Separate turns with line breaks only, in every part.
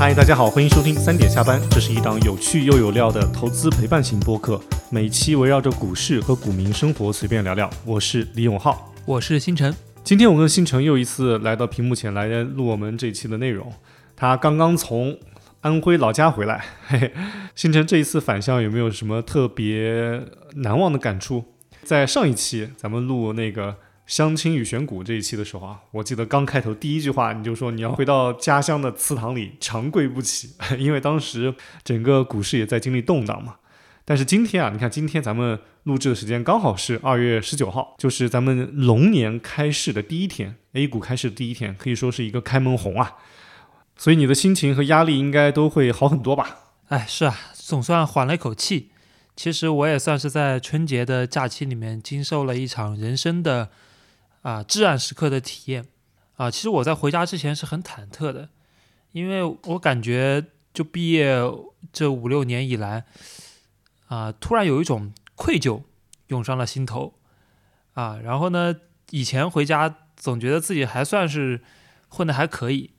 嗨，大家好，欢迎收听三点下班，这是一档有趣又有料的投资陪伴型播客，每期围绕着股市和股民生活随便聊聊。我是李永浩，
我是星辰。
今天我跟星辰又一次来到屏幕前来录我们这一期的内容。他刚刚从安徽老家回来，嘿嘿，星辰这一次返乡有没有什么特别难忘的感触？在上一期咱们录那个。相亲与选股这一期的时候啊，我记得刚开头第一句话你就说你要回到家乡的祠堂里长跪不起，因为当时整个股市也在经历动荡嘛。但是今天啊，你看今天咱们录制的时间刚好是 二月十九号，就是咱们龙年开市的第一天，A 股开市的第一天，可以说是一个开门红啊。所以你的心情和压力应该都会好很多吧？
哎，是啊，总算缓了一口气。其实我也算是在春节的假期里面经受了一场人生的。啊，至暗时刻的体验啊！其实我在回家之前是很忐忑的，因为我感觉就毕业这五六年以来，啊，突然有一种愧疚涌上了心头啊。然后呢，以前回家总觉得自己还算是混的还可以，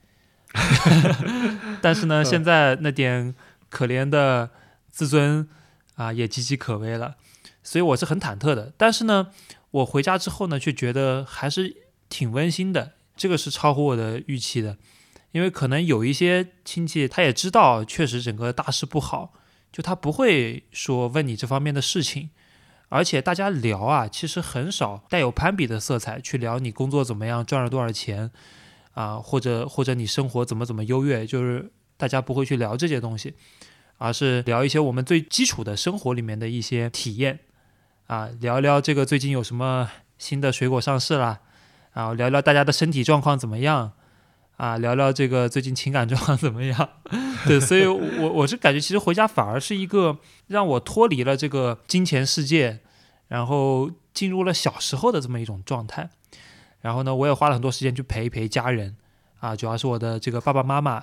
但是呢，现在那点可怜的自尊啊，也岌岌可危了，所以我是很忐忑的。但是呢。我回家之后呢，却觉得还是挺温馨的，这个是超乎我的预期的，因为可能有一些亲戚他也知道，确实整个大事不好，就他不会说问你这方面的事情，而且大家聊啊，其实很少带有攀比的色彩去聊你工作怎么样，赚了多少钱啊，或者或者你生活怎么怎么优越，就是大家不会去聊这些东西，而是聊一些我们最基础的生活里面的一些体验。啊，聊聊这个最近有什么新的水果上市了？啊，聊聊大家的身体状况怎么样？啊，聊聊这个最近情感状况怎么样？对，所以我我是感觉，其实回家反而是一个让我脱离了这个金钱世界，然后进入了小时候的这么一种状态。然后呢，我也花了很多时间去陪一陪家人，啊，主要是我的这个爸爸妈妈，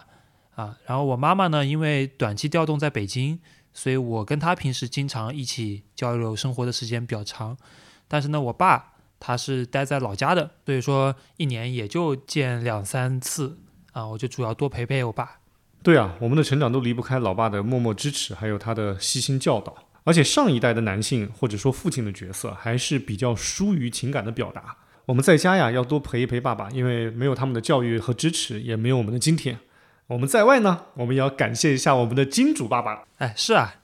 啊，然后我妈妈呢，因为短期调动在北京。所以我跟他平时经常一起交流生活的时间比较长，但是呢，我爸他是待在老家的，所以说一年也就见两三次啊，我就主要多陪陪我爸。
对啊，我们的成长都离不开老爸的默默支持，还有他的悉心教导。而且上一代的男性或者说父亲的角色还是比较疏于情感的表达。我们在家呀要多陪一陪爸爸，因为没有他们的教育和支持，也没有我们的今天。我们在外呢，我们也要感谢一下我们的金主爸爸。
哎，是啊，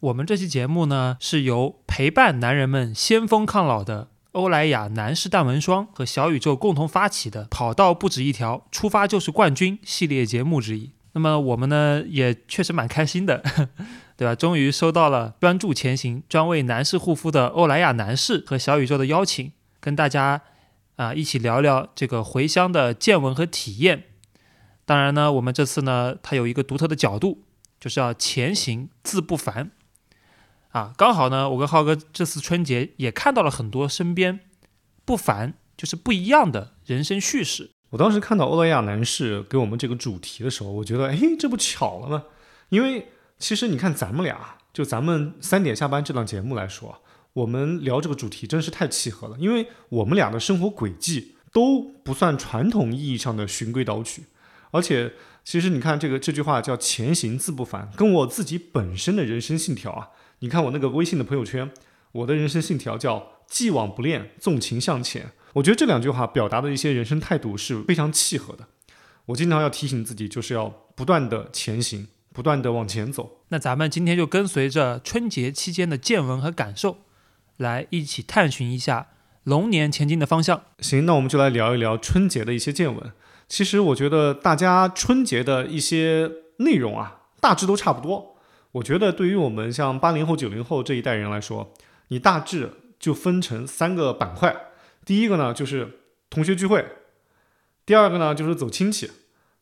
我们这期节目呢是由陪伴男人们先锋抗老的欧莱雅男士淡纹霜和小宇宙共同发起的“跑道不止一条，出发就是冠军”系列节目之一。那么我们呢也确实蛮开心的，对吧？终于收到了专注前行、专为男士护肤的欧莱雅男士和小宇宙的邀请，跟大家啊一起聊聊这个回乡的见闻和体验。当然呢，我们这次呢，它有一个独特的角度，就是要前行自不凡，啊，刚好呢，我跟浩哥这次春节也看到了很多身边不凡，就是不一样的人生叙事。
我当时看到欧莱雅男士给我们这个主题的时候，我觉得，哎，这不巧了吗？因为其实你看咱们俩，就咱们三点下班这档节目来说，我们聊这个主题真是太契合了，因为我们俩的生活轨迹都不算传统意义上的循规蹈矩。而且，其实你看这个这句话叫“前行自不凡”，跟我自己本身的人生信条啊，你看我那个微信的朋友圈，我的人生信条叫“既往不恋，纵情向前”。我觉得这两句话表达的一些人生态度是非常契合的。我经常要提醒自己，就是要不断的前行，不断的往前走。
那咱们今天就跟随着春节期间的见闻和感受，来一起探寻一下龙年前进的方向。
行，那我们就来聊一聊春节的一些见闻。其实我觉得大家春节的一些内容啊，大致都差不多。我觉得对于我们像八零后、九零后这一代人来说，你大致就分成三个板块。第一个呢就是同学聚会，第二个呢就是走亲戚，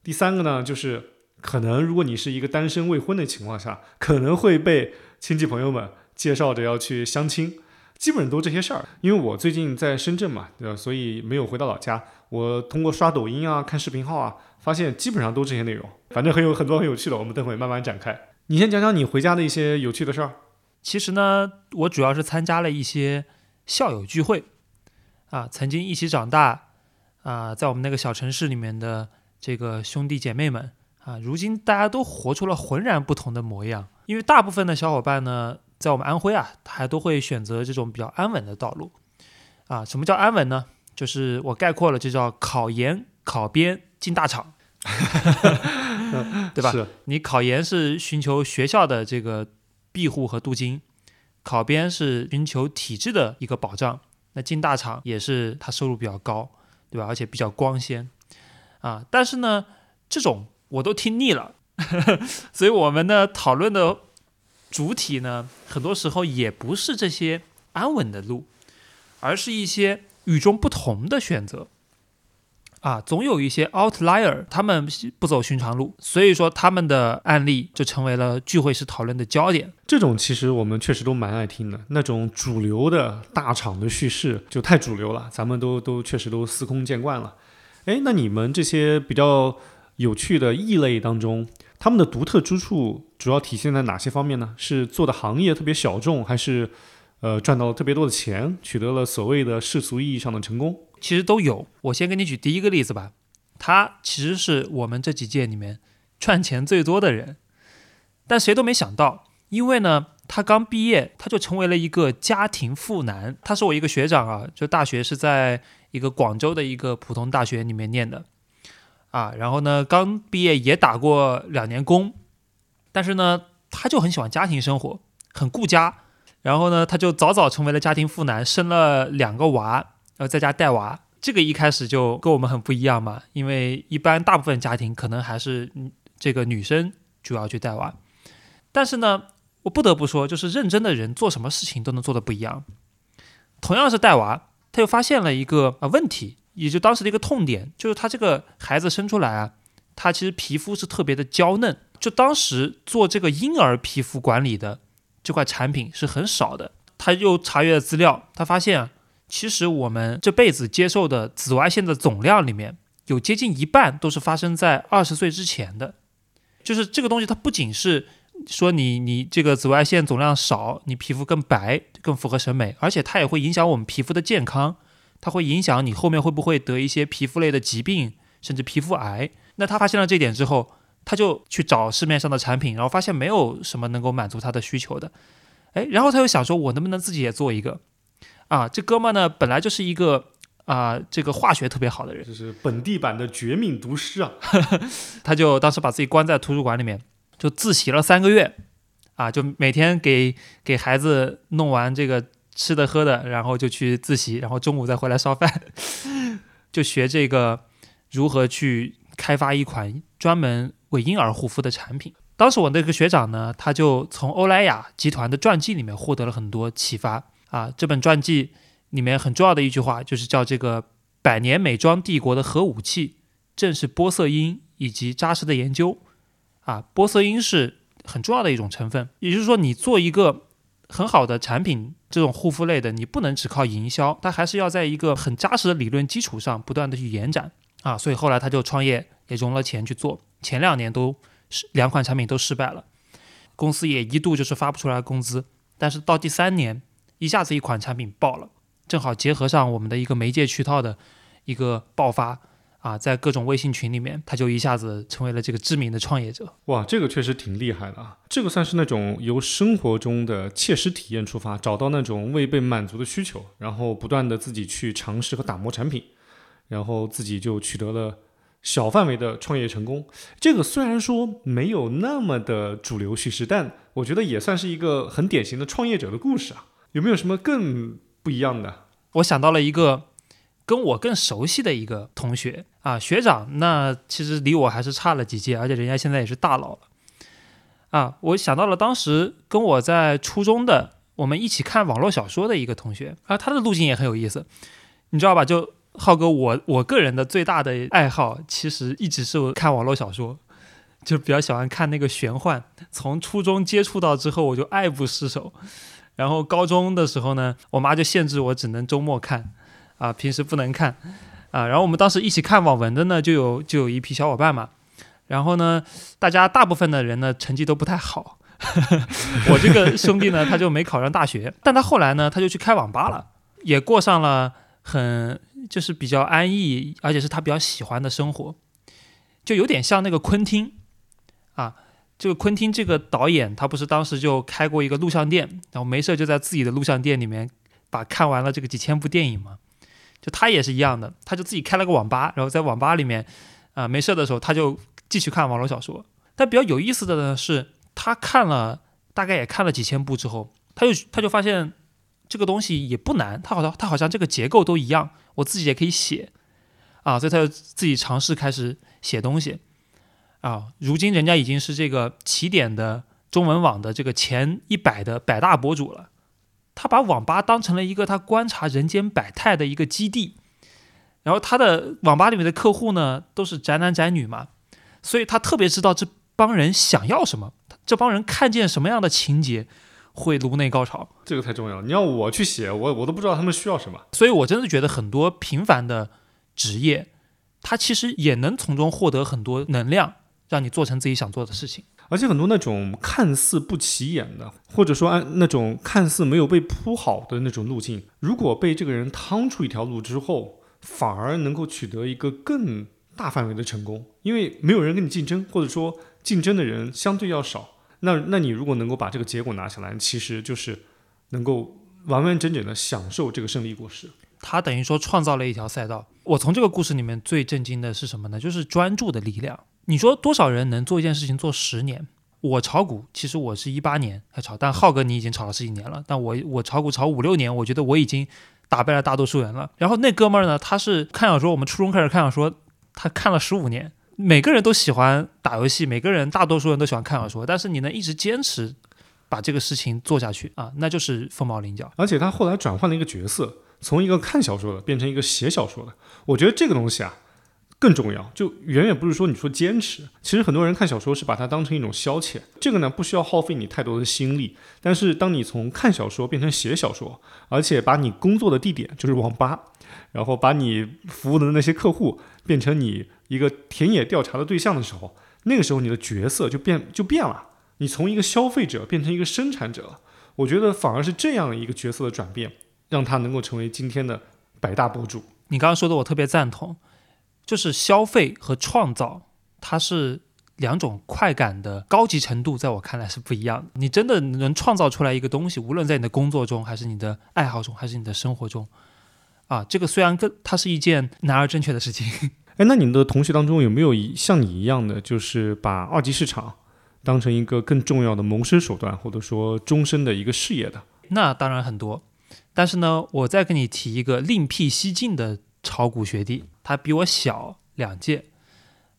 第三个呢就是可能如果你是一个单身未婚的情况下，可能会被亲戚朋友们介绍着要去相亲。基本上都这些事儿，因为我最近在深圳嘛，对吧？所以没有回到老家。我通过刷抖音啊、看视频号啊，发现基本上都这些内容，反正很有很多很有趣的。我们等会慢慢展开。你先讲讲你回家的一些有趣的事儿。
其实呢，我主要是参加了一些校友聚会，啊，曾经一起长大，啊，在我们那个小城市里面的这个兄弟姐妹们，啊，如今大家都活出了浑然不同的模样。因为大部分的小伙伴呢，在我们安徽啊，还都会选择这种比较安稳的道路。啊，什么叫安稳呢？就是我概括了，就叫考研、考编、进大厂，对吧？你考研是寻求学校的这个庇护和镀金，考编是寻求体制的一个保障，那进大厂也是它收入比较高，对吧？而且比较光鲜啊。但是呢，这种我都听腻了，所以我们呢讨论的主体呢，很多时候也不是这些安稳的路，而是一些与众不同的选择。啊，总有一些 outlier，他们不走寻常路，所以说他们的案例就成为了聚会时讨论的焦点。
这种其实我们确实都蛮爱听的，那种主流的大厂的叙事就太主流了，咱们都都确实都司空见惯了。哎，那你们这些比较有趣的异类当中，他们的独特之处主要体现在哪些方面呢？是做的行业特别小众，还是呃赚到了特别多的钱，取得了所谓的世俗意义上的成功？
其实都有。我先给你举第一个例子吧，他其实是我们这几届里面赚钱最多的人，但谁都没想到，因为呢，他刚毕业他就成为了一个家庭妇男。他是我一个学长啊，就大学是在一个广州的一个普通大学里面念的啊，然后呢，刚毕业也打过两年工，但是呢，他就很喜欢家庭生活，很顾家，然后呢，他就早早成为了家庭妇男，生了两个娃。然后在家带娃，这个一开始就跟我们很不一样嘛，因为一般大部分家庭可能还是这个女生主要去带娃，但是呢，我不得不说，就是认真的人做什么事情都能做的不一样。同样是带娃，他又发现了一个啊问题，也就当时的一个痛点，就是他这个孩子生出来啊，他其实皮肤是特别的娇嫩，就当时做这个婴儿皮肤管理的这块产品是很少的。他又查阅了资料，他发现啊。其实我们这辈子接受的紫外线的总量里面，有接近一半都是发生在二十岁之前的。就是这个东西，它不仅是说你你这个紫外线总量少，你皮肤更白更符合审美，而且它也会影响我们皮肤的健康，它会影响你后面会不会得一些皮肤类的疾病，甚至皮肤癌。那他发现了这点之后，他就去找市面上的产品，然后发现没有什么能够满足他的需求的。哎，然后他又想说，我能不能自己也做一个？啊，这哥们呢，本来就是一个啊，这个化学特别好的人，
就是本地版的绝命毒师啊。
他就当时把自己关在图书馆里面，就自习了三个月，啊，就每天给给孩子弄完这个吃的喝的，然后就去自习，然后中午再回来烧饭，就学这个如何去开发一款专门为婴儿护肤的产品。当时我那个学长呢，他就从欧莱雅集团的传记里面获得了很多启发。啊，这本传记里面很重要的一句话就是叫这个百年美妆帝国的核武器正是玻色因以及扎实的研究。啊，玻色因是很重要的一种成分，也就是说，你做一个很好的产品，这种护肤类的，你不能只靠营销，它还是要在一个很扎实的理论基础上不断的去延展。啊，所以后来他就创业，也融了钱去做，前两年都是两款产品都失败了，公司也一度就是发不出来工资，但是到第三年。一下子一款产品爆了，正好结合上我们的一个媒介渠道的一个爆发啊，在各种微信群里面，他就一下子成为了这个知名的创业者。
哇，这个确实挺厉害的啊！这个算是那种由生活中的切实体验出发，找到那种未被满足的需求，然后不断的自己去尝试和打磨产品，然后自己就取得了小范围的创业成功。这个虽然说没有那么的主流叙事，但我觉得也算是一个很典型的创业者的故事啊。有没有什么更不一样的？
我想到了一个跟我更熟悉的一个同学啊，学长，那其实离我还是差了几届，而且人家现在也是大佬了啊。我想到了当时跟我在初中的，我们一起看网络小说的一个同学啊，他的路径也很有意思，你知道吧？就浩哥，我我个人的最大的爱好，其实一直是我看网络小说，就比较喜欢看那个玄幻。从初中接触到之后，我就爱不释手。然后高中的时候呢，我妈就限制我只能周末看，啊，平时不能看，啊，然后我们当时一起看网文的呢，就有就有一批小伙伴嘛，然后呢，大家大部分的人呢成绩都不太好，我这个兄弟呢他就没考上大学，但他后来呢他就去开网吧了，也过上了很就是比较安逸，而且是他比较喜欢的生活，就有点像那个昆汀啊。这个昆汀这个导演，他不是当时就开过一个录像店，然后没事就在自己的录像店里面把看完了这个几千部电影嘛。就他也是一样的，他就自己开了个网吧，然后在网吧里面啊没事的时候他就继续看网络小说。但比较有意思的呢是，他看了大概也看了几千部之后，他就他就发现这个东西也不难，他好像他好像这个结构都一样，我自己也可以写啊，所以他就自己尝试开始写东西。啊，如今人家已经是这个起点的中文网的这个前一百的百大博主了。他把网吧当成了一个他观察人间百态的一个基地。然后他的网吧里面的客户呢，都是宅男宅女嘛，所以他特别知道这帮人想要什么，这帮人看见什么样的情节会颅内高潮。
这个太重要了。你要我去写，我我都不知道他们需要什么。
所以我真的觉得很多平凡的职业，他其实也能从中获得很多能量。让你做成自己想做的事情，
而且很多那种看似不起眼的，或者说按那种看似没有被铺好的那种路径，如果被这个人趟出一条路之后，反而能够取得一个更大范围的成功，因为没有人跟你竞争，或者说竞争的人相对要少。那那你如果能够把这个结果拿下来，其实就是能够完完整整的享受这个胜利果实。
他等于说创造了一条赛道。我从这个故事里面最震惊的是什么呢？就是专注的力量。你说多少人能做一件事情做十年？我炒股，其实我是一八年还炒，但浩哥你已经炒了十几年了。但我我炒股炒五六年，我觉得我已经打败了大多数人了。然后那哥们儿呢，他是看小说，我们初中开始看小说，他看了十五年。每个人都喜欢打游戏，每个人大多数人都喜欢看小说，但是你能一直坚持把这个事情做下去啊，那就是凤毛麟角。
而且他后来转换了一个角色，从一个看小说的变成一个写小说的。我觉得这个东西啊。更重要，就远远不是说你说坚持。其实很多人看小说是把它当成一种消遣，这个呢不需要耗费你太多的心力。但是当你从看小说变成写小说，而且把你工作的地点就是网吧，然后把你服务的那些客户变成你一个田野调查的对象的时候，那个时候你的角色就变就变了，你从一个消费者变成一个生产者。我觉得反而是这样一个角色的转变，让他能够成为今天的百大博主。
你刚刚说的我特别赞同。就是消费和创造，它是两种快感的高级程度，在我看来是不一样的。你真的能创造出来一个东西，无论在你的工作中，还是你的爱好中，还是你的生活中，啊，这个虽然跟它是一件难而正确的事情。
哎，那你的同学当中有没有像你一样的，就是把二级市场当成一个更重要的谋生手段，或者说终身的一个事业的？
那当然很多，但是呢，我再跟你提一个另辟蹊径的。炒股学弟，他比我小两届，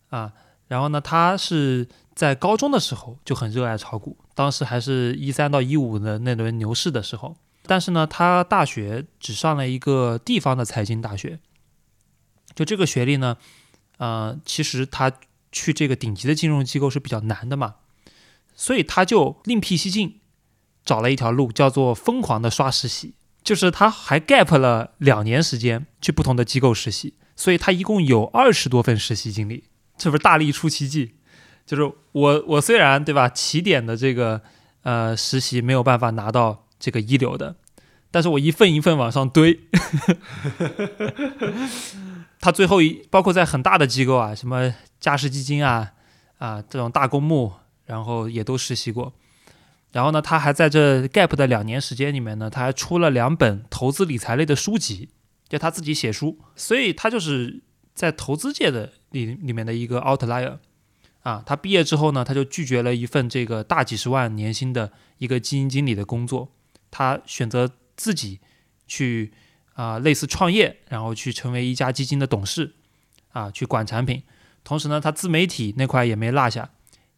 啊，然后呢，他是在高中的时候就很热爱炒股，当时还是一三到一五的那轮牛市的时候，但是呢，他大学只上了一个地方的财经大学，就这个学历呢，呃，其实他去这个顶级的金融机构是比较难的嘛，所以他就另辟蹊径，找了一条路，叫做疯狂的刷实习。就是他还 gap 了两年时间去不同的机构实习，所以他一共有二十多份实习经历，这不是大力出奇迹？就是我我虽然对吧，起点的这个呃实习没有办法拿到这个一流的，但是我一份一份往上堆，他最后一包括在很大的机构啊，什么嘉实基金啊啊这种大公募，然后也都实习过。然后呢，他还在这 gap 的两年时间里面呢，他还出了两本投资理财类的书籍，就他自己写书，所以他就是在投资界的里里面的一个 outlier 啊。他毕业之后呢，他就拒绝了一份这个大几十万年薪的一个基金经理的工作，他选择自己去啊类似创业，然后去成为一家基金的董事啊，去管产品。同时呢，他自媒体那块也没落下，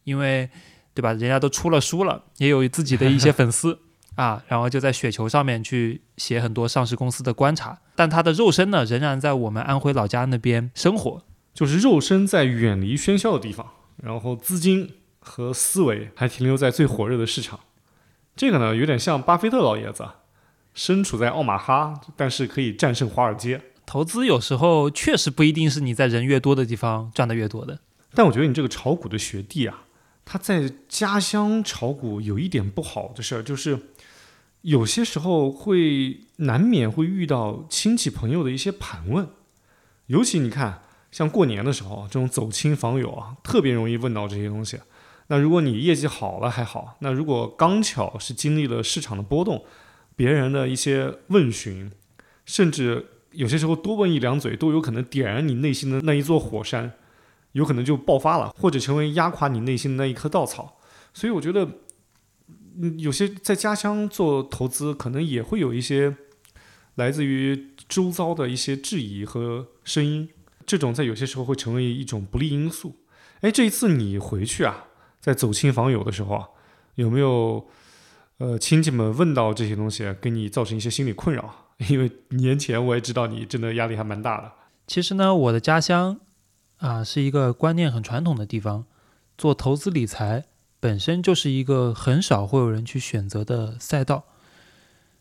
因为。对吧？人家都出了书了，也有自己的一些粉丝啊，然后就在雪球上面去写很多上市公司的观察。但他的肉身呢，仍然在我们安徽老家那边生活，
就是肉身在远离喧嚣的地方，然后资金和思维还停留在最火热的市场。这个呢，有点像巴菲特老爷子，身处在奥马哈，但是可以战胜华尔街。
投资有时候确实不一定是你在人越多的地方赚的越多的。
但我觉得你这个炒股的学弟啊。他在家乡炒股有一点不好的事儿，就是有些时候会难免会遇到亲戚朋友的一些盘问，尤其你看，像过年的时候，这种走亲访友啊，特别容易问到这些东西。那如果你业绩好了还好，那如果刚巧是经历了市场的波动，别人的一些问询，甚至有些时候多问一两嘴，都有可能点燃你内心的那一座火山，有可能就爆发了，或者成为压垮你内心的那一棵稻草。所以我觉得，有些在家乡做投资，可能也会有一些来自于周遭的一些质疑和声音，这种在有些时候会成为一种不利因素。哎，这一次你回去啊？在走亲访友的时候啊，有没有呃亲戚们问到这些东西，给你造成一些心理困扰？因为年前我也知道你真的压力还蛮大的。
其实呢，我的家乡啊是一个观念很传统的地方，做投资理财本身就是一个很少会有人去选择的赛道，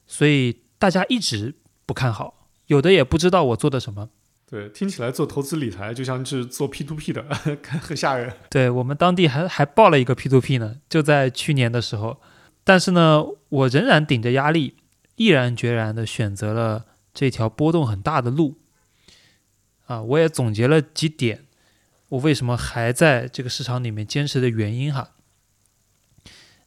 所以大家一直不看好，有的也不知道我做的什么。
对，听起来做投资理财就像是做 P to P 的，很吓人。
对我们当地还还报了一个 P to P 呢，就在去年的时候。但是呢，我仍然顶着压力，毅然决然的选择了这条波动很大的路。啊，我也总结了几点，我为什么还在这个市场里面坚持的原因哈。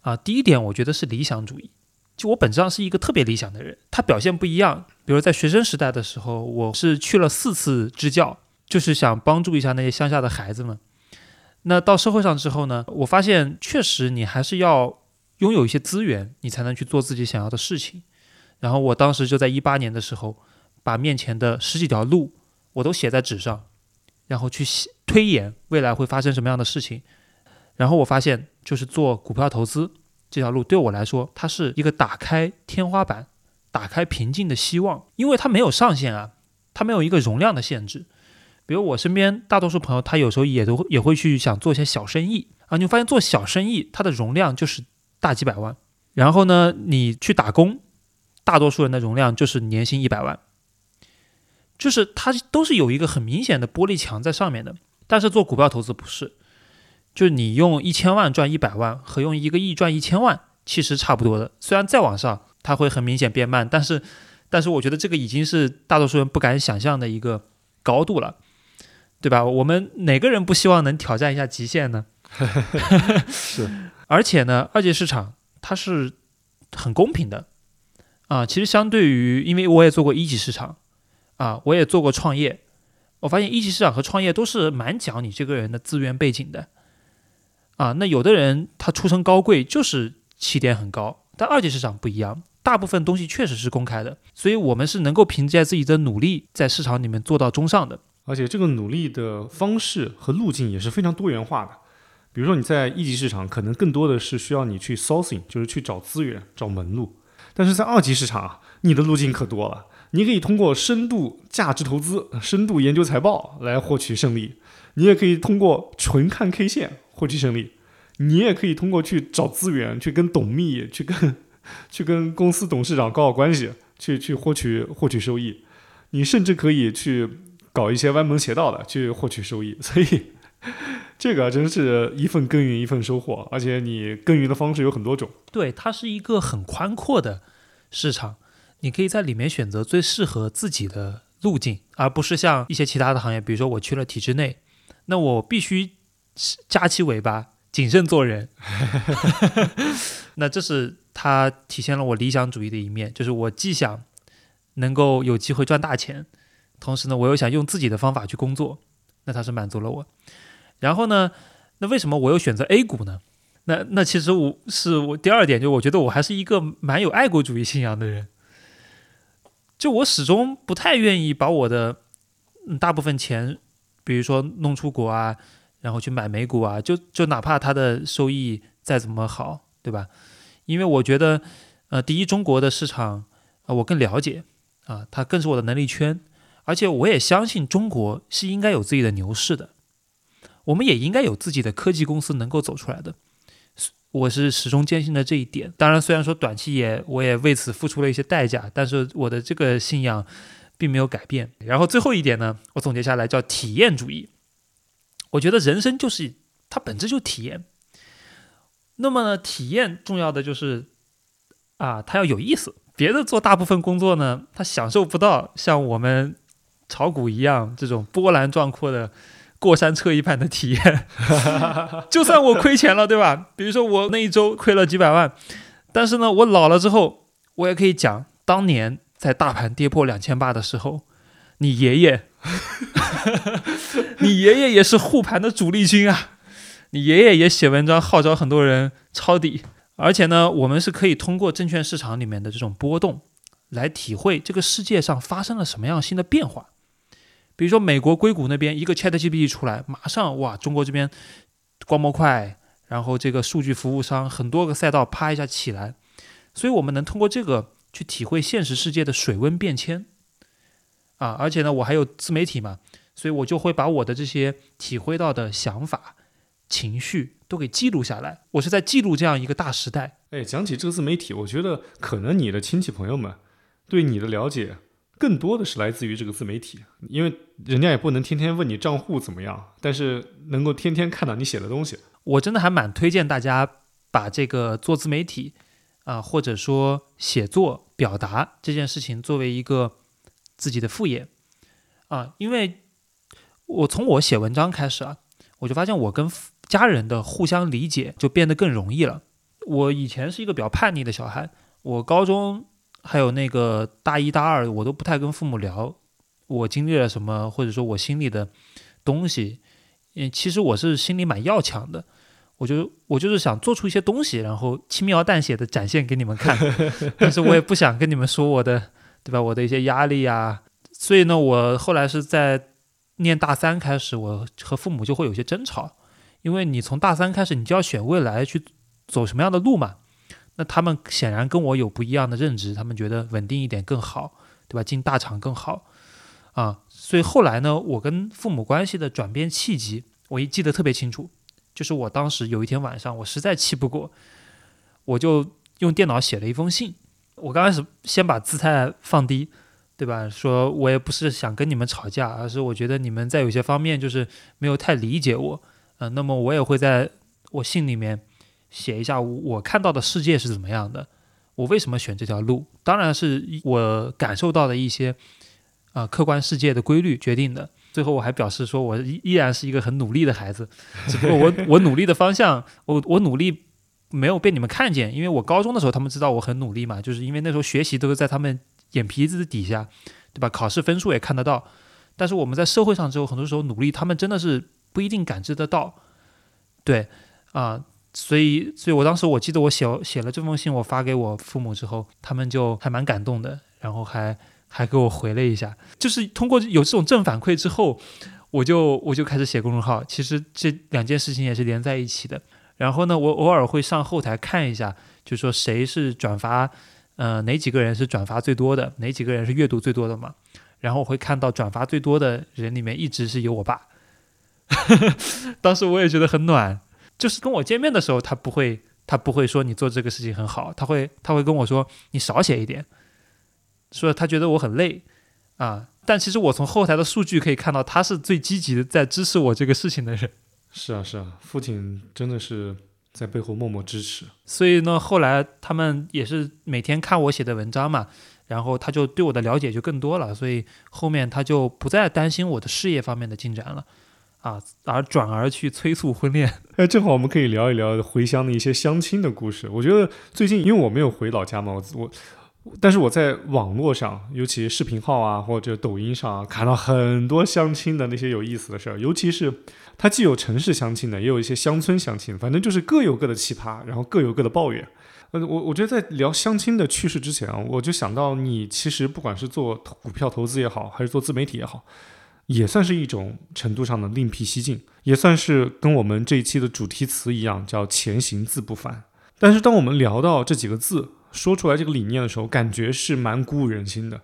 啊，第一点，我觉得是理想主义。就我本质上是一个特别理想的人，他表现不一样。比如在学生时代的时候，我是去了四次支教，就是想帮助一下那些乡下的孩子们。那到社会上之后呢，我发现确实你还是要拥有一些资源，你才能去做自己想要的事情。然后我当时就在一八年的时候，把面前的十几条路我都写在纸上，然后去推演未来会发生什么样的事情。然后我发现，就是做股票投资。这条路对我来说，它是一个打开天花板、打开瓶颈的希望，因为它没有上限啊，它没有一个容量的限制。比如我身边大多数朋友，他有时候也都也会去想做一些小生意啊，你会发现做小生意，它的容量就是大几百万。然后呢，你去打工，大多数人的容量就是年薪一百万，就是它都是有一个很明显的玻璃墙在上面的。但是做股票投资不是。就是你用一千万赚一百万和用一个亿赚一千万其实差不多的，虽然再往上它会很明显变慢，但是，但是我觉得这个已经是大多数人不敢想象的一个高度了，对吧？我们哪个人不希望能挑战一下极限呢？
是，
而且呢，二级市场它是很公平的啊。其实相对于，因为我也做过一级市场啊，我也做过创业，我发现一级市场和创业都是蛮讲你这个人的资源背景的。啊，那有的人他出身高贵，就是起点很高，但二级市场不一样，大部分东西确实是公开的，所以我们是能够凭借自己的努力在市场里面做到中上的，
而且这个努力的方式和路径也是非常多元化的。比如说你在一级市场，可能更多的是需要你去 sourcing，就是去找资源、找门路，但是在二级市场，你的路径可多了，你可以通过深度价值投资、深度研究财报来获取胜利，你也可以通过纯看 K 线。获取胜利，你也可以通过去找资源，去跟董秘，去跟去跟公司董事长搞好关系，去去获取获取收益。你甚至可以去搞一些歪门邪道的去获取收益。所以这个真是一份耕耘一份收获，而且你耕耘的方式有很多种。
对，它是一个很宽阔的市场，你可以在里面选择最适合自己的路径，而不是像一些其他的行业，比如说我去了体制内，那我必须。夹起尾巴，谨慎做人。那这是他体现了我理想主义的一面，就是我既想能够有机会赚大钱，同时呢，我又想用自己的方法去工作。那他是满足了我。然后呢，那为什么我又选择 A 股呢？那那其实我是我第二点，就我觉得我还是一个蛮有爱国主义信仰的人。就我始终不太愿意把我的大部分钱，比如说弄出国啊。然后去买美股啊，就就哪怕它的收益再怎么好，对吧？因为我觉得，呃，第一，中国的市场啊，我更了解啊，它更是我的能力圈，而且我也相信中国是应该有自己的牛市的，我们也应该有自己的科技公司能够走出来的，我是始终坚信的这一点。当然，虽然说短期也我也为此付出了一些代价，但是我的这个信仰并没有改变。然后最后一点呢，我总结下来叫体验主义。我觉得人生就是它本质就体验。那么呢，体验重要的就是啊，它要有意思。别的做大部分工作呢，他享受不到像我们炒股一样这种波澜壮阔的过山车一般的体验。就算我亏钱了，对吧？比如说我那一周亏了几百万，但是呢，我老了之后，我也可以讲，当年在大盘跌破两千八的时候，你爷爷，你爷爷也是护盘的主力军啊。你爷爷也写文章号召很多人抄底，而且呢，我们是可以通过证券市场里面的这种波动，来体会这个世界上发生了什么样新的变化。比如说，美国硅谷那边一个 ChatGPT 出来，马上哇，中国这边光模块，然后这个数据服务商很多个赛道啪一下起来，所以我们能通过这个去体会现实世界的水温变迁啊。而且呢，我还有自媒体嘛，所以我就会把我的这些体会到的想法。情绪都给记录下来，我是在记录这样一个大时代。
哎，讲起这个自媒体，我觉得可能你的亲戚朋友们对你的了解更多的是来自于这个自媒体，因为人家也不能天天问你账户怎么样，但是能够天天看到你写的东西。
我真的还蛮推荐大家把这个做自媒体啊，或者说写作表达这件事情作为一个自己的副业啊，因为我从我写文章开始啊，我就发现我跟家人的互相理解就变得更容易了。我以前是一个比较叛逆的小孩，我高中还有那个大一大二，我都不太跟父母聊我经历了什么，或者说我心里的东西。嗯，其实我是心里蛮要强的，我就我就是想做出一些东西，然后轻描淡写的展现给你们看。但是我也不想跟你们说我的，对吧？我的一些压力呀。所以呢，我后来是在念大三开始，我和父母就会有些争吵。因为你从大三开始，你就要选未来去走什么样的路嘛？那他们显然跟我有不一样的认知，他们觉得稳定一点更好，对吧？进大厂更好啊。所以后来呢，我跟父母关系的转变契机，我一记得特别清楚，就是我当时有一天晚上，我实在气不过，我就用电脑写了一封信。我刚开始先把姿态放低，对吧？说我也不是想跟你们吵架，而是我觉得你们在有些方面就是没有太理解我。呃，那么我也会在我信里面写一下我看到的世界是怎么样的，我为什么选这条路？当然是我感受到的一些啊客观世界的规律决定的。最后我还表示说，我依依然是一个很努力的孩子，只不过我我努力的方向，我我努力没有被你们看见，因为我高中的时候他们知道我很努力嘛，就是因为那时候学习都是在他们眼皮子底下，对吧？考试分数也看得到，但是我们在社会上之后，很多时候努力，他们真的是。不一定感知得到，对啊，所以，所以我当时我记得我写写了这封信，我发给我父母之后，他们就还蛮感动的，然后还还给我回了一下，就是通过有这种正反馈之后，我就我就开始写公众号。其实这两件事情也是连在一起的。然后呢，我偶尔会上后台看一下，就说谁是转发，呃，哪几个人是转发最多的，哪几个人是阅读最多的嘛。然后我会看到转发最多的人里面一直是有我爸。当时我也觉得很暖，就是跟我见面的时候，他不会，他不会说你做这个事情很好，他会，他会跟我说你少写一点，说他觉得我很累啊。但其实我从后台的数据可以看到，他是最积极的在支持我这个事情的人。
是啊，是啊，父亲真的是在背后默默支持。
所以呢，后来他们也是每天看我写的文章嘛，然后他就对我的了解就更多了，所以后面他就不再担心我的事业方面的进展了。啊，而转而去催促婚恋。
哎，正好我们可以聊一聊回乡的一些相亲的故事。我觉得最近，因为我没有回老家嘛，我我，但是我在网络上，尤其视频号啊或者抖音上啊，看到很多相亲的那些有意思的事儿。尤其是它既有城市相亲的，也有一些乡村相亲，反正就是各有各的奇葩，然后各有各的抱怨。呃，我我觉得在聊相亲的趣事之前啊，我就想到你其实不管是做股票投资也好，还是做自媒体也好。也算是一种程度上的另辟蹊径，也算是跟我们这一期的主题词一样，叫“前行自不凡”。但是，当我们聊到这几个字，说出来这个理念的时候，感觉是蛮鼓舞人心的。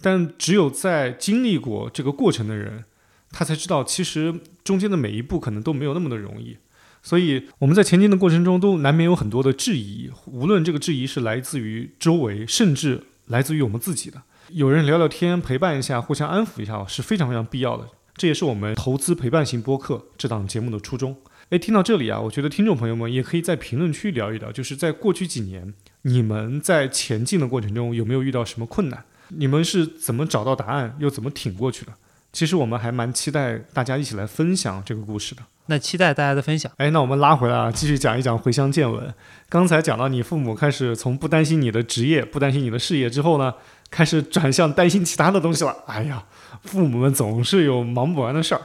但只有在经历过这个过程的人，他才知道，其实中间的每一步可能都没有那么的容易。所以，我们在前进的过程中，都难免有很多的质疑，无论这个质疑是来自于周围，甚至来自于我们自己的。有人聊聊天，陪伴一下，互相安抚一下，是非常非常必要的。这也是我们投资陪伴型播客这档节目的初衷。诶，听到这里啊，我觉得听众朋友们也可以在评论区聊一聊，就是在过去几年，你们在前进的过程中有没有遇到什么困难？你们是怎么找到答案，又怎么挺过去的？其实我们还蛮期待大家一起来分享这个故事的。
那期待大家的分享。
哎，那我们拉回来啊，继续讲一讲回乡见闻。刚才讲到你父母开始从不担心你的职业、不担心你的事业之后呢，开始转向担心其他的东西了。哎呀，父母们总是有忙不完的事儿，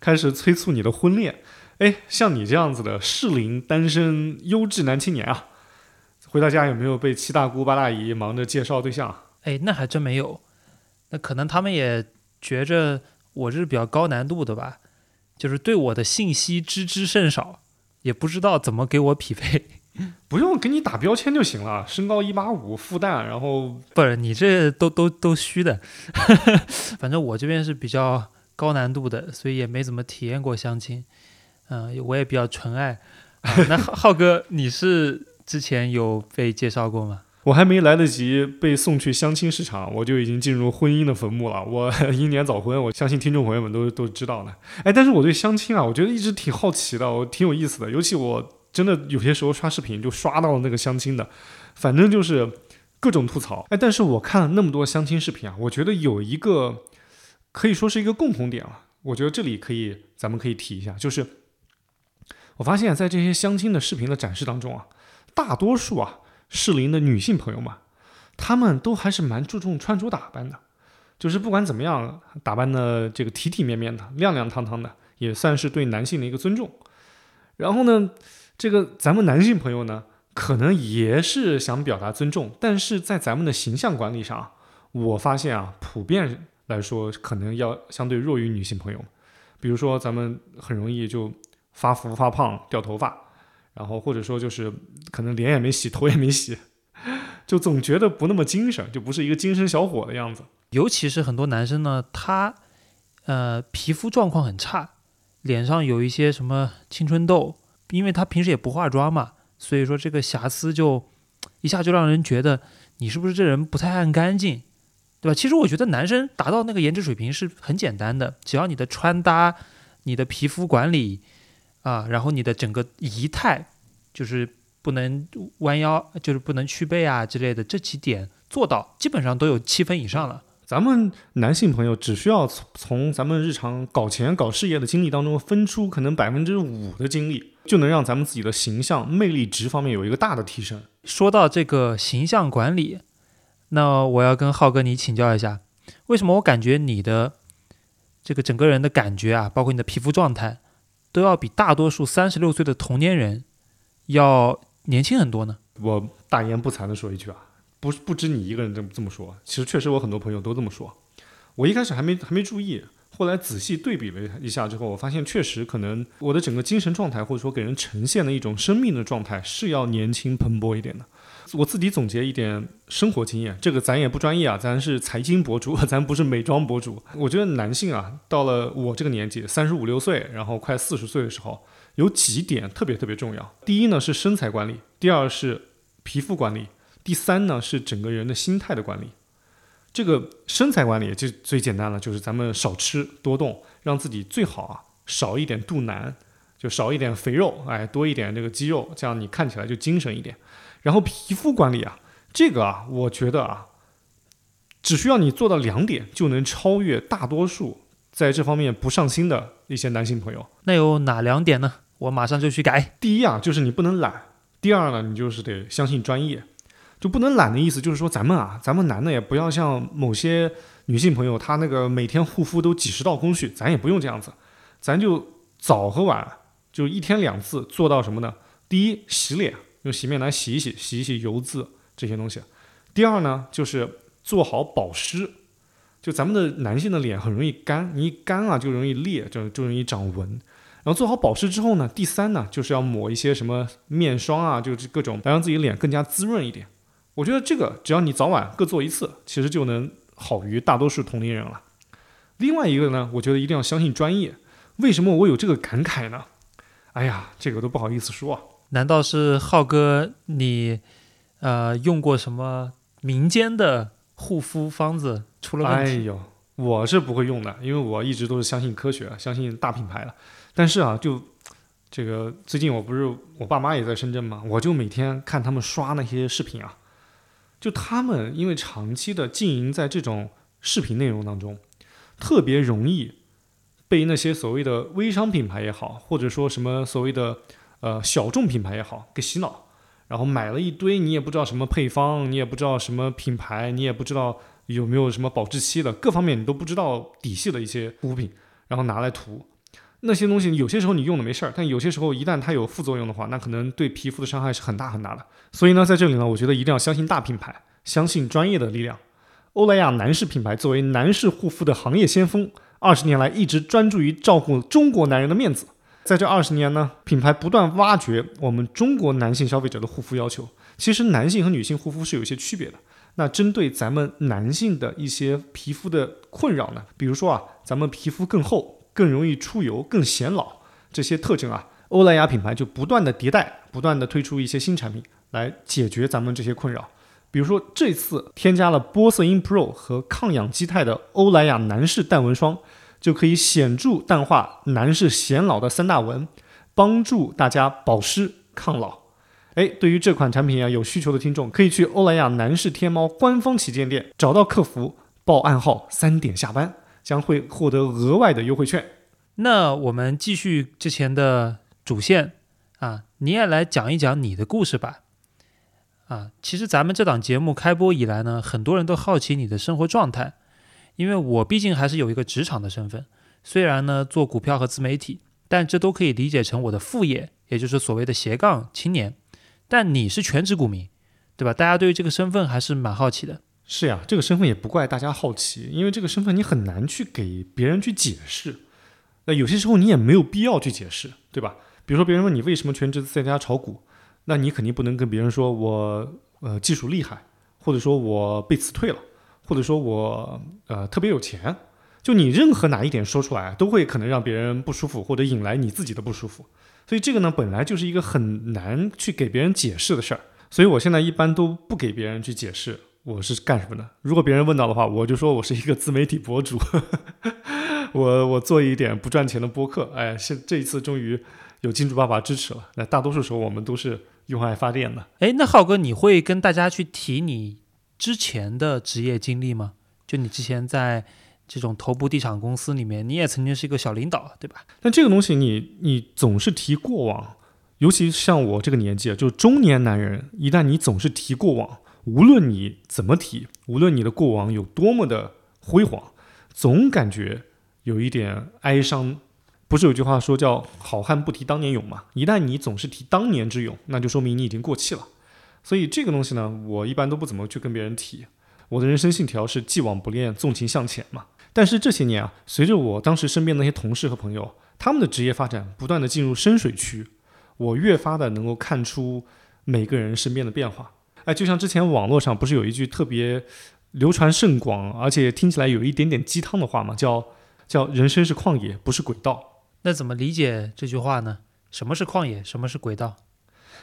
开始催促你的婚恋。哎，像你这样子的适龄单身优质男青年啊，回到家有没有被七大姑八大姨忙着介绍对象？
哎，那还真没有。那可能他们也觉着我这是比较高难度的吧。就是对我的信息知之甚少，也不知道怎么给我匹配。
不用给你打标签就行了，身高一八五，复旦，然后
不是你这都都都虚的。反正我这边是比较高难度的，所以也没怎么体验过相亲。嗯，我也比较纯爱。那浩浩哥，你是之前有被介绍过吗？
我还没来得及被送去相亲市场，我就已经进入婚姻的坟墓了。我 英年早婚，我相信听众朋友们都都知道的。哎，但是我对相亲啊，我觉得一直挺好奇的，我挺有意思的。尤其我真的有些时候刷视频就刷到了那个相亲的，反正就是各种吐槽。哎，但是我看了那么多相亲视频啊，我觉得有一个可以说是一个共同点了。我觉得这里可以，咱们可以提一下，就是我发现，在这些相亲的视频的展示当中啊，大多数啊。适龄的女性朋友们，她们都还是蛮注重穿着打扮的，就是不管怎么样，打扮的这个体体面面的、亮亮堂堂的，也算是对男性的一个尊重。然后呢，这个咱们男性朋友呢，可能也是想表达尊重，但是在咱们的形象管理上，我发现啊，普遍来说可能要相对弱于女性朋友。比如说，咱们很容易就发福、发胖、掉头发。然后或者说就是可能脸也没洗，头也没洗，就总觉得不那么精神，就不是一个精神小伙的样子。
尤其是很多男生呢，他呃皮肤状况很差，脸上有一些什么青春痘，因为他平时也不化妆嘛，所以说这个瑕疵就一下就让人觉得你是不是这人不太爱干净，对吧？其实我觉得男生达到那个颜值水平是很简单的，只要你的穿搭、你的皮肤管理。啊，然后你的整个仪态就是不能弯腰，就是不能屈背啊之类的，这几点做到，基本上都有七分以上了。
咱们男性朋友只需要从从咱们日常搞钱、搞事业的经历当中分出可能百分之五的精力，就能让咱们自己的形象、魅力值方面有一个大的提升。
说到这个形象管理，那我要跟浩哥你请教一下，为什么我感觉你的这个整个人的感觉啊，包括你的皮肤状态？都要比大多数三十六岁的同年人要年轻很多呢。
我大言不惭的说一句啊，不不止你一个人这么这么说，其实确实我很多朋友都这么说。我一开始还没还没注意，后来仔细对比了一下之后，我发现确实可能我的整个精神状态或者说给人呈现的一种生命的状态是要年轻蓬勃一点的。我自己总结一点生活经验，这个咱也不专业啊，咱是财经博主，咱不是美妆博主。我觉得男性啊，到了我这个年纪，三十五六岁，然后快四十岁的时候，有几点特别特别重要。第一呢是身材管理，第二是皮肤管理，第三呢是整个人的心态的管理。这个身材管理就最简单了，就是咱们少吃多动，让自己最好啊少一点肚腩，就少一点肥肉，哎，多一点这个肌肉，这样你看起来就精神一点。然后皮肤管理啊，这个啊，我觉得啊，只需要你做到两点，就能超越大多数在这方面不上心的一些男性朋友。
那有哪两点呢？我马上就去改。
第一啊，就是你不能懒；第二呢，你就是得相信专业。就不能懒的意思，就是说咱们啊，咱们男的也不要像某些女性朋友，她那个每天护肤都几十道工序，咱也不用这样子，咱就早和晚就一天两次做到什么呢？第一，洗脸。用洗面奶洗一洗，洗一洗油渍这些东西。第二呢，就是做好保湿。就咱们的男性的脸很容易干，你一干啊就容易裂，就就容易长纹。然后做好保湿之后呢，第三呢就是要抹一些什么面霜啊，就是各种来让自己脸更加滋润一点。我觉得这个只要你早晚各做一次，其实就能好于大多数同龄人了。另外一个呢，我觉得一定要相信专业。为什么我有这个感慨呢？哎呀，这个都不好意思说。
难道是浩哥你，呃，用过什么民间的护肤方子出了问
题？哎呦，我是不会用的，因为我一直都是相信科学，相信大品牌的。但是啊，就这个最近我不是我爸妈也在深圳嘛，我就每天看他们刷那些视频啊，就他们因为长期的经营在这种视频内容当中，特别容易被那些所谓的微商品牌也好，或者说什么所谓的呃小众品牌也好给洗脑，然后买了一堆你也不知道什么配方，你也不知道什么品牌，你也不知道有没有什么保质期的，各方面你都不知道底细的一些护肤品，然后拿来涂。那些东西有些时候你用的没事儿，但有些时候一旦它有副作用的话，那可能对皮肤的伤害是很大很大的。所以呢，在这里呢，我觉得一定要相信大品牌，相信专业的力量。欧莱雅男士品牌作为男士护肤的行业先锋，二十年来一直专注于照顾中国男人的面子。在这二十年呢，品牌不断挖掘我们中国男性消费者的护肤要求。其实男性和女性护肤是有一些区别的。那针对咱们男性的一些皮肤的困扰呢，比如说啊，咱们皮肤更厚。更容易出油、更显老这些特征啊，欧莱雅品牌就不断的迭代，不断的推出一些新产品来解决咱们这些困扰。比如说这次添加了玻色因 Pro 和抗氧基肽的欧莱雅男士淡纹霜，就可以显著淡化男士显老的三大纹，帮助大家保湿抗老。哎，对于这款产品啊有需求的听众，可以去欧莱雅男士天猫官方旗舰店找到客服，报暗号三点下班。将会获得额外的优惠券。
那我们继续之前的主线啊，你也来讲一讲你的故事吧。啊，其实咱们这档节目开播以来呢，很多人都好奇你的生活状态，因为我毕竟还是有一个职场的身份，虽然呢做股票和自媒体，但这都可以理解成我的副业，也就是所谓的斜杠青年。但你是全职股民，对吧？大家对于这个身份还是蛮好奇的。
是呀，这个身份也不怪大家好奇，因为这个身份你很难去给别人去解释。那有些时候你也没有必要去解释，对吧？比如说别人问你为什么全职在家炒股，那你肯定不能跟别人说我呃技术厉害，或者说我被辞退了，或者说我呃特别有钱。就你任何哪一点说出来，都会可能让别人不舒服，或者引来你自己的不舒服。所以这个呢，本来就是一个很难去给别人解释的事儿。所以我现在一般都不给别人去解释。我是干什么的？如果别人问到的话，我就说我是一个自媒体博主，我我做一点不赚钱的播客。哎，现这一次终于有金主爸爸支持了。那大多数时候我们都是用爱发电的。
哎，那浩哥，你会跟大家去提你之前的职业经历吗？就你之前在这种头部地产公司里面，你也曾经是一个小领导，对吧？
但这个东西，你你总是提过往，尤其像我这个年纪，就是中年男人，一旦你总是提过往。无论你怎么提，无论你的过往有多么的辉煌，总感觉有一点哀伤。不是有句话说叫“好汉不提当年勇”吗？一旦你总是提当年之勇，那就说明你已经过气了。所以这个东西呢，我一般都不怎么去跟别人提。我的人生信条是既往不恋，纵情向前嘛。但是这些年啊，随着我当时身边那些同事和朋友，他们的职业发展不断的进入深水区，我越发的能够看出每个人身边的变化。哎，就像之前网络上不是有一句特别流传甚广，而且听起来有一点点鸡汤的话嘛？叫叫人生是旷野，不是轨道。
那怎么理解这句话呢？什么是旷野？什么是轨道？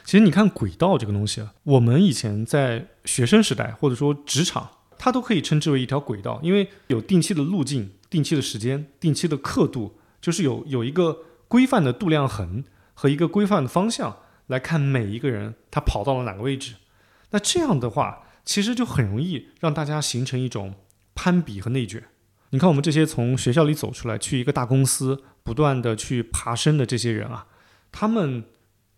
其实你看轨道这个东西啊，我们以前在学生时代或者说职场，它都可以称之为一条轨道，因为有定期的路径、定期的时间、定期的刻度，就是有有一个规范的度量衡和一个规范的方向来看每一个人他跑到了哪个位置。那这样的话，其实就很容易让大家形成一种攀比和内卷。你看，我们这些从学校里走出来，去一个大公司不断的去爬升的这些人啊，他们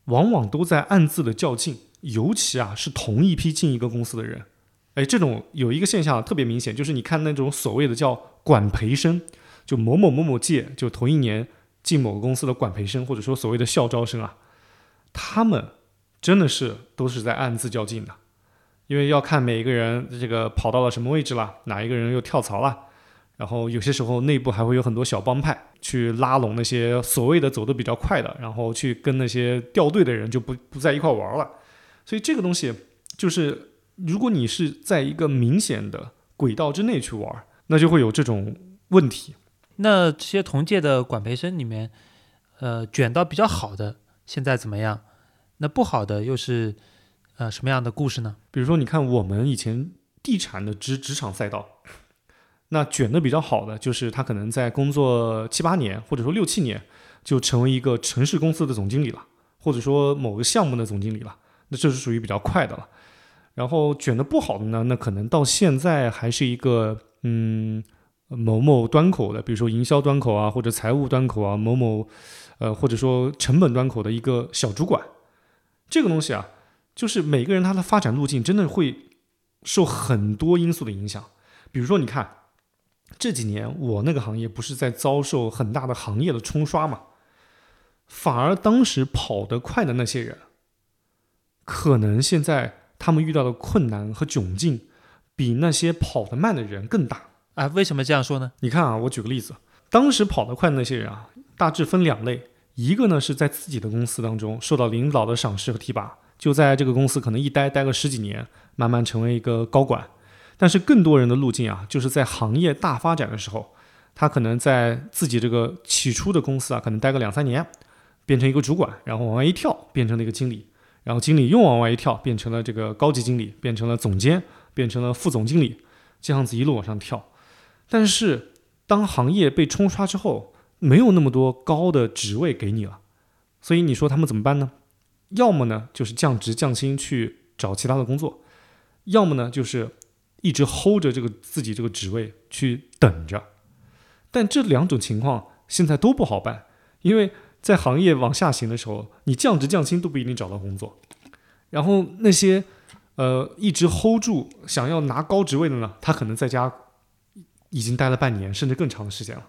往往都在暗自的较劲。尤其啊，是同一批进一个公司的人，哎，这种有一个现象特别明显，就是你看那种所谓的叫管培生，就某某某某届就同一年进某个公司的管培生，或者说所谓的校招生啊，他们真的是都是在暗自较劲的。因为要看每一个人这个跑到了什么位置了，哪一个人又跳槽了，然后有些时候内部还会有很多小帮派去拉拢那些所谓的走得比较快的，然后去跟那些掉队的人就不不在一块玩了。所以这个东西就是，如果你是在一个明显的轨道之内去玩，那就会有这种问题。
那这些同届的管培生里面，呃，卷到比较好的现在怎么样？那不好的又是？呃，什么样的故事呢？
比如说，你看我们以前地产的职职场赛道，那卷的比较好的，就是他可能在工作七八年，或者说六七年，就成为一个城市公司的总经理了，或者说某个项目的总经理了。那这是属于比较快的了。然后卷的不好的呢，那可能到现在还是一个嗯某某端口的，比如说营销端口啊，或者财务端口啊，某某呃或者说成本端口的一个小主管，这个东西啊，就是每个人他的发展路径真的会受很多因素的影响。比如说，你看这几年我那个行业不是在遭受很大的行业的冲刷嘛，反而当时跑得快的那些人，可能现在他们遇到的困难和窘境，比那些跑得慢的人更大。
啊，为什么这样说呢？
你看啊，我举个例子，当时跑得快的那些人啊，大致分两类，一个呢是在自己的公司当中受到领导的赏识和提拔，就在这个公司可能一待待个十几年，慢慢成为一个高管。但是更多人的路径啊，就是在行业大发展的时候，他可能在自己这个起初的公司啊，可能待个两三年，变成一个主管，然后往外一跳，变成了一个经理，然后经理又往外一跳，变成了这个高级经理，变成了总监，变成了副总经理，这样子一路往上跳。但是当行业被冲刷之后，没有那么多高的职位给你了，所以你说他们怎么办呢？要么呢就是降职降薪去找其他的工作，要么呢就是一直 hold 着这个自己这个职位去等着。但这两种情况现在都不好办，因为在行业往下行的时候，你降职降薪都不一定找到工作。然后那些呃一直 hold 住想要拿高职位的呢，他可能在家。已经待了半年，甚至更长的时间了。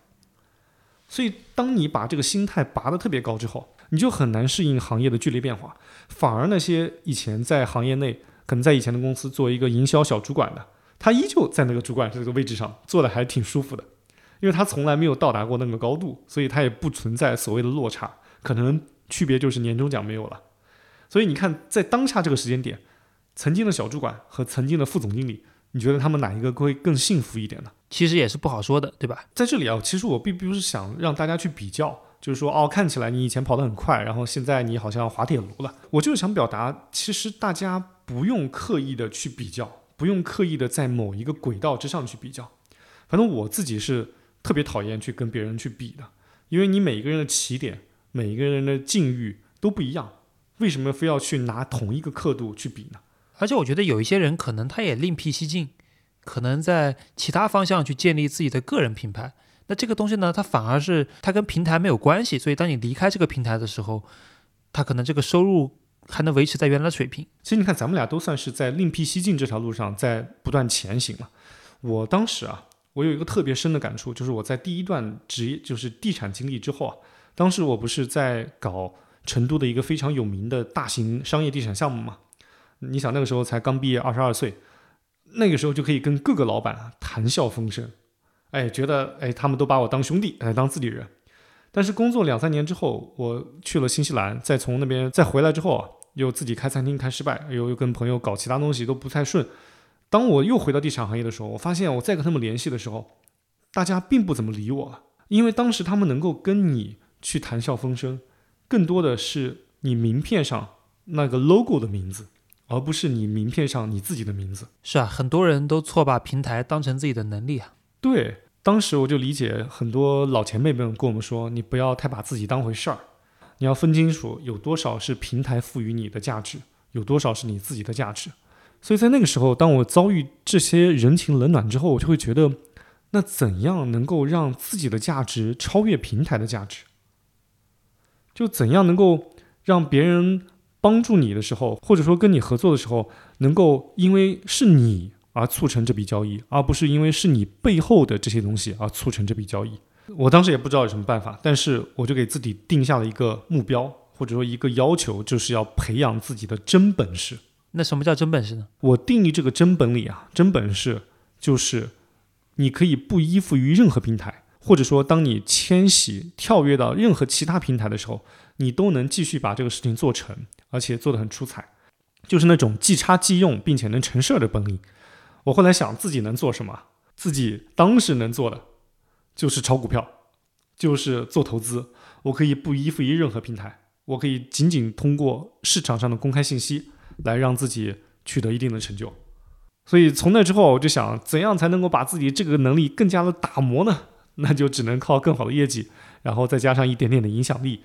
所以，当你把这个心态拔得特别高之后，你就很难适应行业的剧烈变化。反而那些以前在行业内，可能在以前的公司做一个营销小主管的，他依旧在那个主管这个位置上做的还挺舒服的，因为他从来没有到达过那个高度，所以他也不存在所谓的落差。可能区别就是年终奖没有了。所以你看，在当下这个时间点，曾经的小主管和曾经的副总经理。你觉得他们哪一个会更幸福一点呢？
其实也是不好说的，对吧？
在这里啊，其实我并不是想让大家去比较，就是说哦，看起来你以前跑得很快，然后现在你好像滑铁卢了。我就是想表达，其实大家不用刻意的去比较，不用刻意的在某一个轨道之上去比较。反正我自己是特别讨厌去跟别人去比的，因为你每一个人的起点，每一个人的境遇都不一样，为什么非要去拿同一个刻度去比呢？
而且我觉得有一些人可能他也另辟蹊径，可能在其他方向去建立自己的个人品牌。那这个东西呢，它反而是它跟平台没有关系。所以当你离开这个平台的时候，他可能这个收入还能维持在原来的水平。
其实你看，咱们俩都算是在另辟蹊径这条路上在不断前行嘛。我当时啊，我有一个特别深的感触，就是我在第一段职业就是地产经历之后啊，当时我不是在搞成都的一个非常有名的大型商业地产项目嘛。你想那个时候才刚毕业，二十二岁，那个时候就可以跟各个老板谈笑风生，哎，觉得哎他们都把我当兄弟，哎当自己人。但是工作两三年之后，我去了新西兰，再从那边再回来之后啊，又自己开餐厅开失败，又又跟朋友搞其他东西都不太顺。当我又回到地产行业的时候，我发现我再跟他们联系的时候，大家并不怎么理我了，因为当时他们能够跟你去谈笑风生，更多的是你名片上那个 logo 的名字。而不是你名片上你自己的名字，
是啊，很多人都错把平台当成自己的能力啊。
对，当时我就理解很多老前辈们跟我们说，你不要太把自己当回事儿，你要分清楚有多少是平台赋予你的价值，有多少是你自己的价值。所以在那个时候，当我遭遇这些人情冷暖之后，我就会觉得，那怎样能够让自己的价值超越平台的价值？就怎样能够让别人？帮助你的时候，或者说跟你合作的时候，能够因为是你而促成这笔交易，而不是因为是你背后的这些东西而促成这笔交易。我当时也不知道有什么办法，但是我就给自己定下了一个目标，或者说一个要求，就是要培养自己的真本事。
那什么叫真本事呢？
我定义这个真本领啊，真本事就是你可以不依附于任何平台，或者说当你迁徙跳跃到任何其他平台的时候，你都能继续把这个事情做成。而且做得很出彩，就是那种即插即用并且能成事儿的本领。我后来想自己能做什么，自己当时能做的就是炒股票，就是做投资。我可以不依附于任何平台，我可以仅仅通过市场上的公开信息来让自己取得一定的成就。所以从那之后，我就想怎样才能够把自己这个能力更加的打磨呢？那就只能靠更好的业绩，然后再加上一点点的影响力。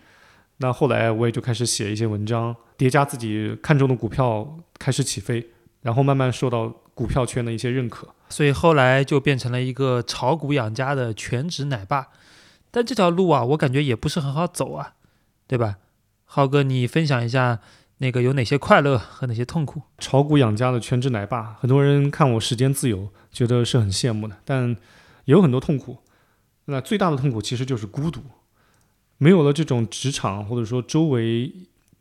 那后来我也就开始写一些文章，叠加自己看中的股票开始起飞，然后慢慢受到股票圈的一些认可。
所以后来就变成了一个炒股养家的全职奶爸。但这条路啊，我感觉也不是很好走啊，对吧？浩哥，你分享一下那个有哪些快乐和哪些痛苦？
炒股养家的全职奶爸，很多人看我时间自由，觉得是很羡慕的，但也有很多痛苦。那最大的痛苦其实就是孤独，没有了这种职场或者说周围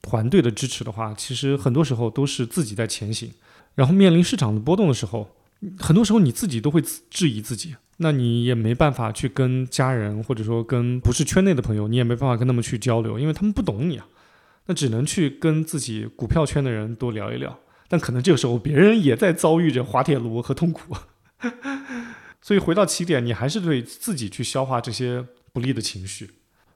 团队的支持的话，其实很多时候都是自己在前行。然后面临市场的波动的时候，很多时候你自己都会质疑自己。那你也没办法去跟家人，或者说跟不是圈内的朋友，你也没办法跟他们去交流，因为他们不懂你啊。那只能去跟自己股票圈的人多聊一聊。但可能这个时候别人也在遭遇着滑铁卢和痛苦，所以回到起点，你还是对自己去消化这些不利的情绪。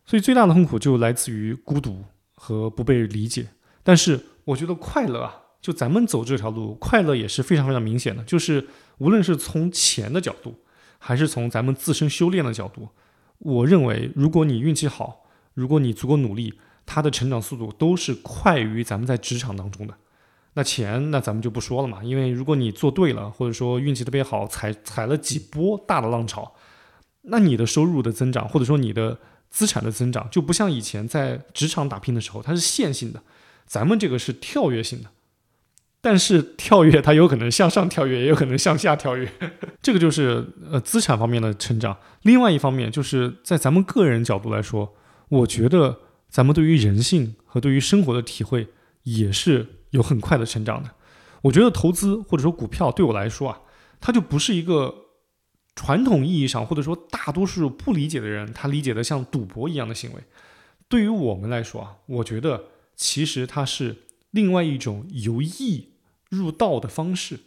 所以最大的痛苦就来自于孤独和不被理解。但是我觉得快乐啊，就咱们走这条路，快乐也是非常非常明显的。就是无论是从钱的角度，还是从咱们自身修炼的角度，我认为，如果你运气好，如果你足够努力，它的成长速度都是快于咱们在职场当中的。那钱，那咱们就不说了嘛，因为如果你做对了，或者说运气特别好，踩踩了几波大的浪潮，那你的收入的增长，或者说你的资产的增长，就不像以前在职场打拼的时候，它是线性的，咱们这个是跳跃性的。但是跳跃它有可能向上跳跃，也有可能向下跳跃，这个就是呃资产方面的成长。另外一方面就是在咱们个人角度来说，我觉得咱们对于人性和对于生活的体会也是有很快的成长的。我觉得投资或者说股票对我来说啊，它就不是一个传统意义上或者说大多数不理解的人他理解的像赌博一样的行为。对于我们来说啊，我觉得其实它是另外一种由意。入道的方式，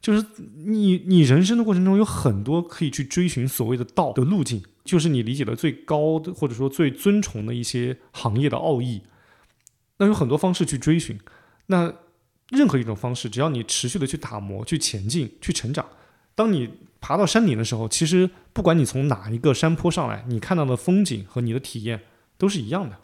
就是你你人生的过程中有很多可以去追寻所谓的道的路径，就是你理解的最高的或者说最尊崇的一些行业的奥义。那有很多方式去追寻，那任何一种方式，只要你持续的去打磨、去前进、去成长，当你爬到山顶的时候，其实不管你从哪一个山坡上来，你看到的风景和你的体验都是一样的。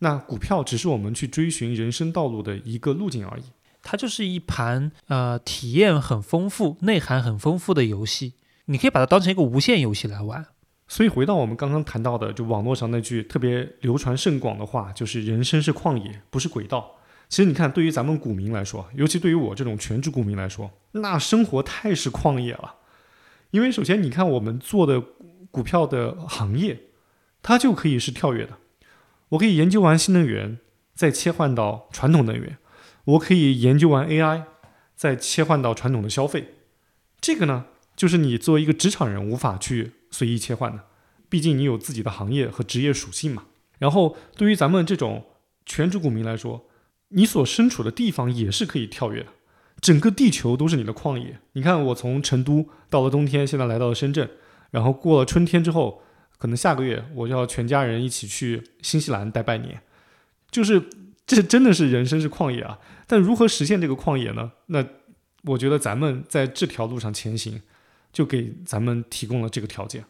那股票只是我们去追寻人生道路的一个路径而已。
它就是一盘呃体验很丰富、内涵很丰富的游戏，你可以把它当成一个无限游戏来玩。
所以回到我们刚刚谈到的，就网络上那句特别流传甚广的话，就是“人生是旷野，不是轨道”。其实你看，对于咱们股民来说，尤其对于我这种全职股民来说，那生活太是旷野了。因为首先你看我们做的股票的行业，它就可以是跳跃的。我可以研究完新能源，再切换到传统能源。我可以研究完 AI，再切换到传统的消费，这个呢，就是你作为一个职场人无法去随意切换的，毕竟你有自己的行业和职业属性嘛。然后对于咱们这种全职股民来说，你所身处的地方也是可以跳跃的，整个地球都是你的旷野。你看，我从成都到了冬天，现在来到了深圳，然后过了春天之后，可能下个月我就要全家人一起去新西兰待半年，就是。这真的是人生是旷野啊！但如何实现这个旷野呢？那我觉得咱们在这条路上前行，就给咱们提供了这个条件。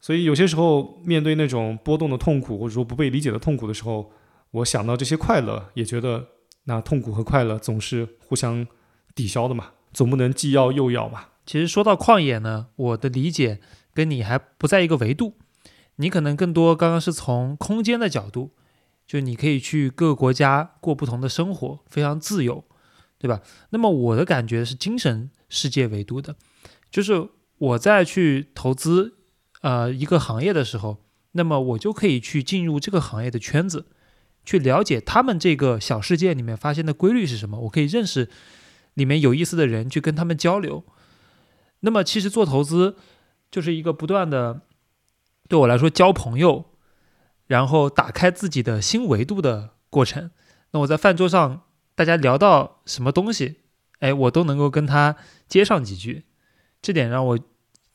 所以有些时候面对那种波动的痛苦，或者说不被理解的痛苦的时候，我想到这些快乐，也觉得那痛苦和快乐总是互相抵消的嘛，总不能既要又要吧。
其实说到旷野呢，我的理解跟你还不在一个维度，你可能更多刚刚是从空间的角度。就你可以去各个国家过不同的生活，非常自由，对吧？那么我的感觉是精神世界维度的，就是我在去投资呃一个行业的时候，那么我就可以去进入这个行业的圈子，去了解他们这个小世界里面发现的规律是什么。我可以认识里面有意思的人，去跟他们交流。那么其实做投资就是一个不断的对我来说交朋友。然后打开自己的新维度的过程。那我在饭桌上，大家聊到什么东西，哎，我都能够跟他接上几句。这点让我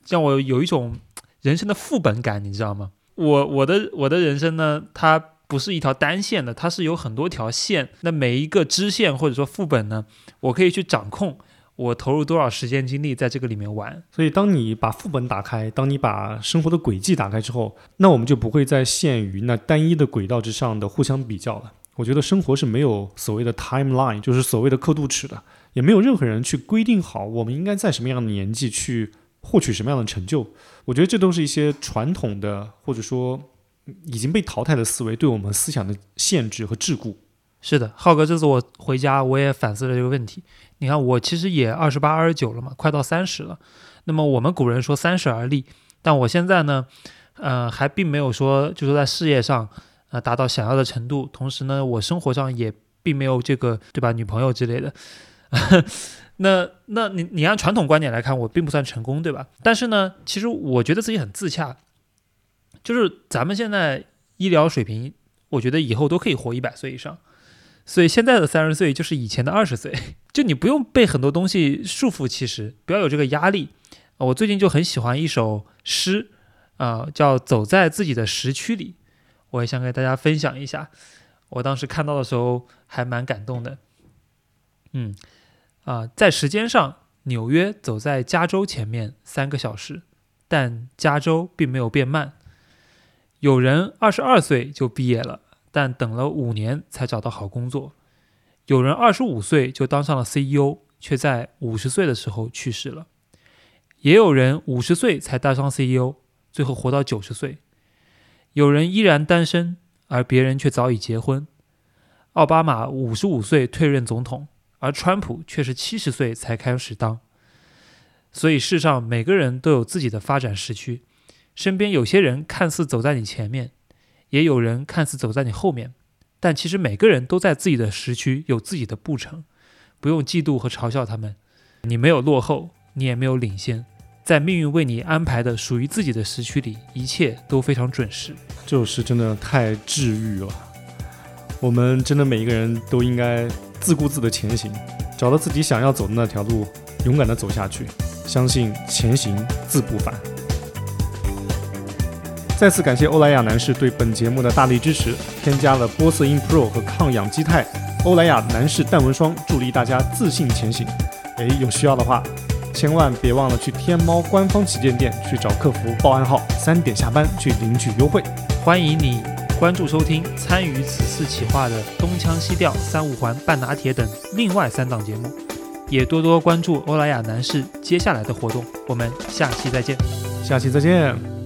让我有一种人生的副本感，你知道吗？我我的我的人生呢，它不是一条单线的，它是有很多条线。那每一个支线或者说副本呢，我可以去掌控。我投入多少时间精力在这个里面玩？
所以，当你把副本打开，当你把生活的轨迹打开之后，那我们就不会再限于那单一的轨道之上的互相比较了。我觉得生活是没有所谓的 timeline，就是所谓的刻度尺的，也没有任何人去规定好我们应该在什么样的年纪去获取什么样的成就。我觉得这都是一些传统的或者说已经被淘汰的思维对我们思想的限制和桎梏。
是的，浩哥，这次我回家我也反思了这个问题。你看，我其实也二十八、二十九了嘛，快到三十了。那么我们古人说三十而立，但我现在呢，呃，还并没有说就是在事业上呃达到想要的程度，同时呢，我生活上也并没有这个对吧，女朋友之类的。那那你你按传统观点来看，我并不算成功，对吧？但是呢，其实我觉得自己很自洽，就是咱们现在医疗水平，我觉得以后都可以活一百岁以上。所以现在的三十岁就是以前的二十岁，就你不用被很多东西束缚，其实不要有这个压力。我最近就很喜欢一首诗，啊，叫《走在自己的时区里》，我也想给大家分享一下。我当时看到的时候还蛮感动的。嗯，啊，在时间上，纽约走在加州前面三个小时，但加州并没有变慢。有人二十二岁就毕业了。但等了五年才找到好工作，有人二十五岁就当上了 CEO，却在五十岁的时候去世了；也有人五十岁才当上 CEO，最后活到九十岁；有人依然单身，而别人却早已结婚。奥巴马五十五岁退任总统，而川普却是七十岁才开始当。所以世上每个人都有自己的发展时区，身边有些人看似走在你前面。也有人看似走在你后面，但其实每个人都在自己的时区有自己的步程，不用嫉妒和嘲笑他们。你没有落后，你也没有领先，在命运为你安排的属于自己的时区里，一切都非常准时。
这首诗真的太治愈了。我们真的每一个人都应该自顾自的前行，找到自己想要走的那条路，勇敢的走下去，相信前行自不凡。再次感谢欧莱雅男士对本节目的大力支持，添加了玻色因 Pro 和抗氧基肽欧莱雅男士淡纹霜，助力大家自信前行。诶，有需要的话，千万别忘了去天猫官方旗舰店去找客服报暗号，三点下班去领取优惠。
欢迎你关注收听，参与此次企划的东腔西调、三五环半拿铁等另外三档节目，也多多关注欧莱雅男士接下来的活动。我们下期再见，
下期再见。